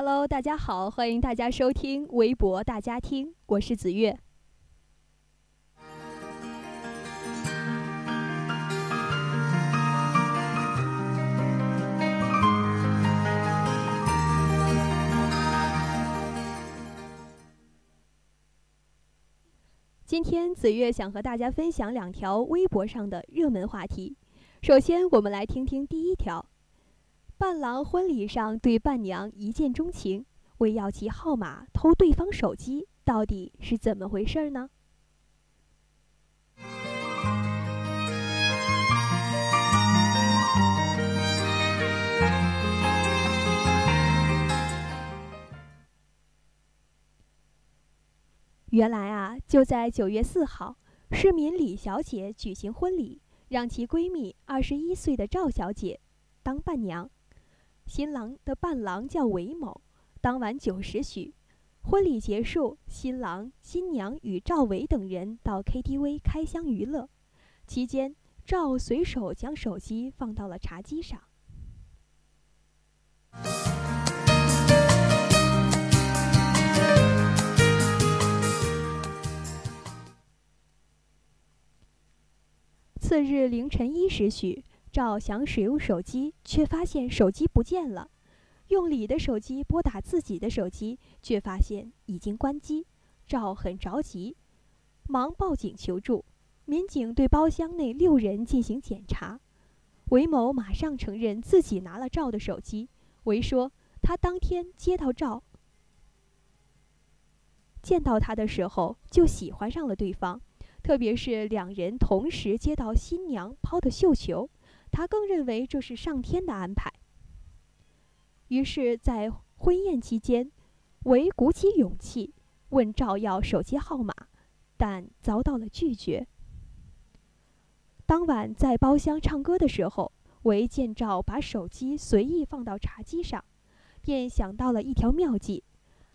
Hello，大家好，欢迎大家收听微博大家听，我是子月。今天子月想和大家分享两条微博上的热门话题。首先，我们来听听第一条。伴郎婚礼上对伴娘一见钟情，为要其号码偷对方手机，到底是怎么回事呢？原来啊，就在九月四号，市民李小姐举行婚礼，让其闺蜜二十一岁的赵小姐当伴娘。新郎的伴郎叫韦某。当晚九时许，婚礼结束，新郎、新娘与赵伟等人到 KTV 开箱娱乐。期间，赵随手将手机放到了茶几上。次日凌晨一时许。赵想使用手机，却发现手机不见了。用李的手机拨打自己的手机，却发现已经关机。赵很着急，忙报警求助。民警对包厢内六人进行检查。韦某马上承认自己拿了赵的手机。韦说，他当天接到赵，见到他的时候就喜欢上了对方，特别是两人同时接到新娘抛的绣球。他更认为这是上天的安排。于是，在婚宴期间，韦鼓起勇气问赵要手机号码，但遭到了拒绝。当晚在包厢唱歌的时候，韦见赵把手机随意放到茶几上，便想到了一条妙计。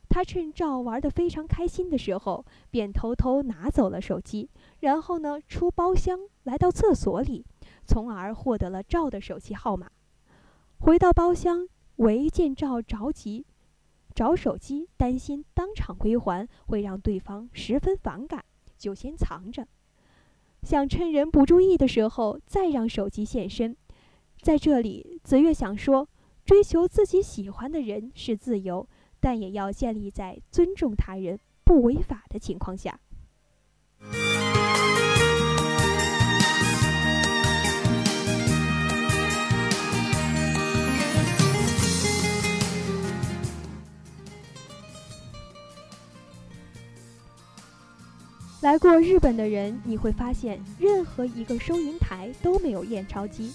他趁赵玩得非常开心的时候，便偷偷拿走了手机，然后呢，出包厢来到厕所里。从而获得了赵的手机号码。回到包厢，唯见赵着急找手机，担心当场归还会让对方十分反感，就先藏着，想趁人不注意的时候再让手机现身。在这里，子越想说，追求自己喜欢的人是自由，但也要建立在尊重他人、不违法的情况下。来过日本的人，你会发现任何一个收银台都没有验钞机。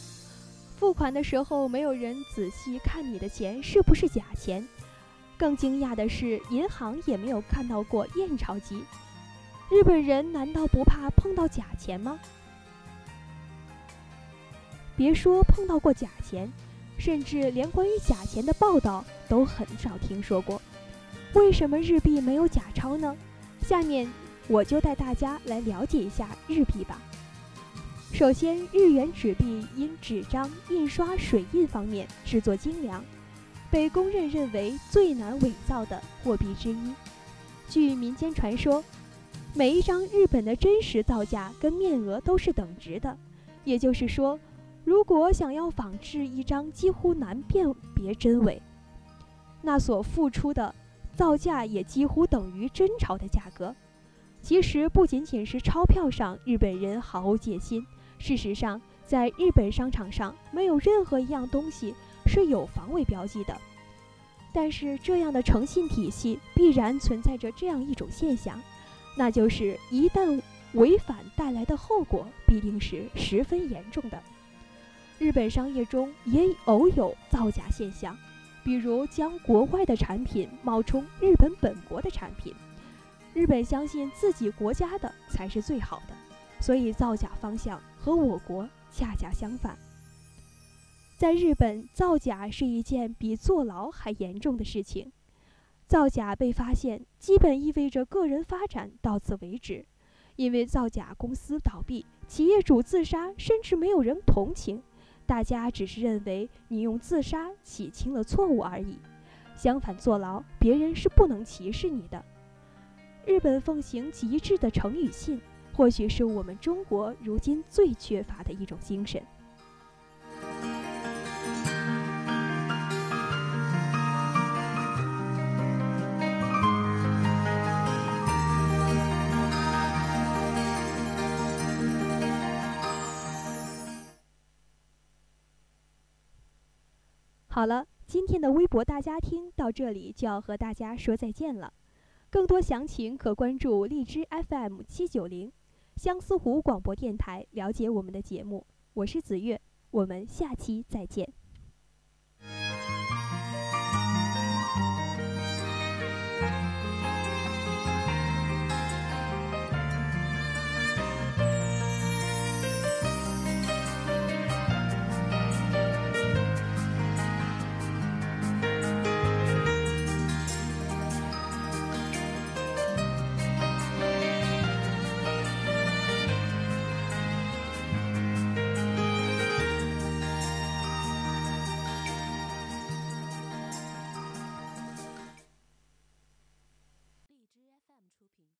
付款的时候，没有人仔细看你的钱是不是假钱。更惊讶的是，银行也没有看到过验钞机。日本人难道不怕碰到假钱吗？别说碰到过假钱，甚至连关于假钱的报道都很少听说过。为什么日币没有假钞呢？下面。我就带大家来了解一下日币吧。首先，日元纸币因纸张、印刷、水印方面制作精良，被公认认为最难伪造的货币之一。据民间传说，每一张日本的真实造价跟面额都是等值的，也就是说，如果想要仿制一张几乎难辨别真伪，那所付出的造价也几乎等于真钞的价格。其实不仅仅是钞票上，日本人毫无戒心。事实上，在日本商场上，没有任何一样东西是有防伪标记的。但是这样的诚信体系必然存在着这样一种现象，那就是一旦违反带来的后果必定是十分严重的。日本商业中也偶有造假现象，比如将国外的产品冒充日本本国的产品。日本相信自己国家的才是最好的，所以造假方向和我国恰恰相反。在日本，造假是一件比坐牢还严重的事情。造假被发现，基本意味着个人发展到此为止，因为造假公司倒闭，企业主自杀，甚至没有人同情，大家只是认为你用自杀洗清了错误而已。相反，坐牢，别人是不能歧视你的。日本奉行极致的诚与信，或许是我们中国如今最缺乏的一种精神。好了，今天的微博大家听到这里就要和大家说再见了。更多详情可关注荔枝 FM 七九零相思湖广播电台，了解我们的节目。我是子月，我们下期再见。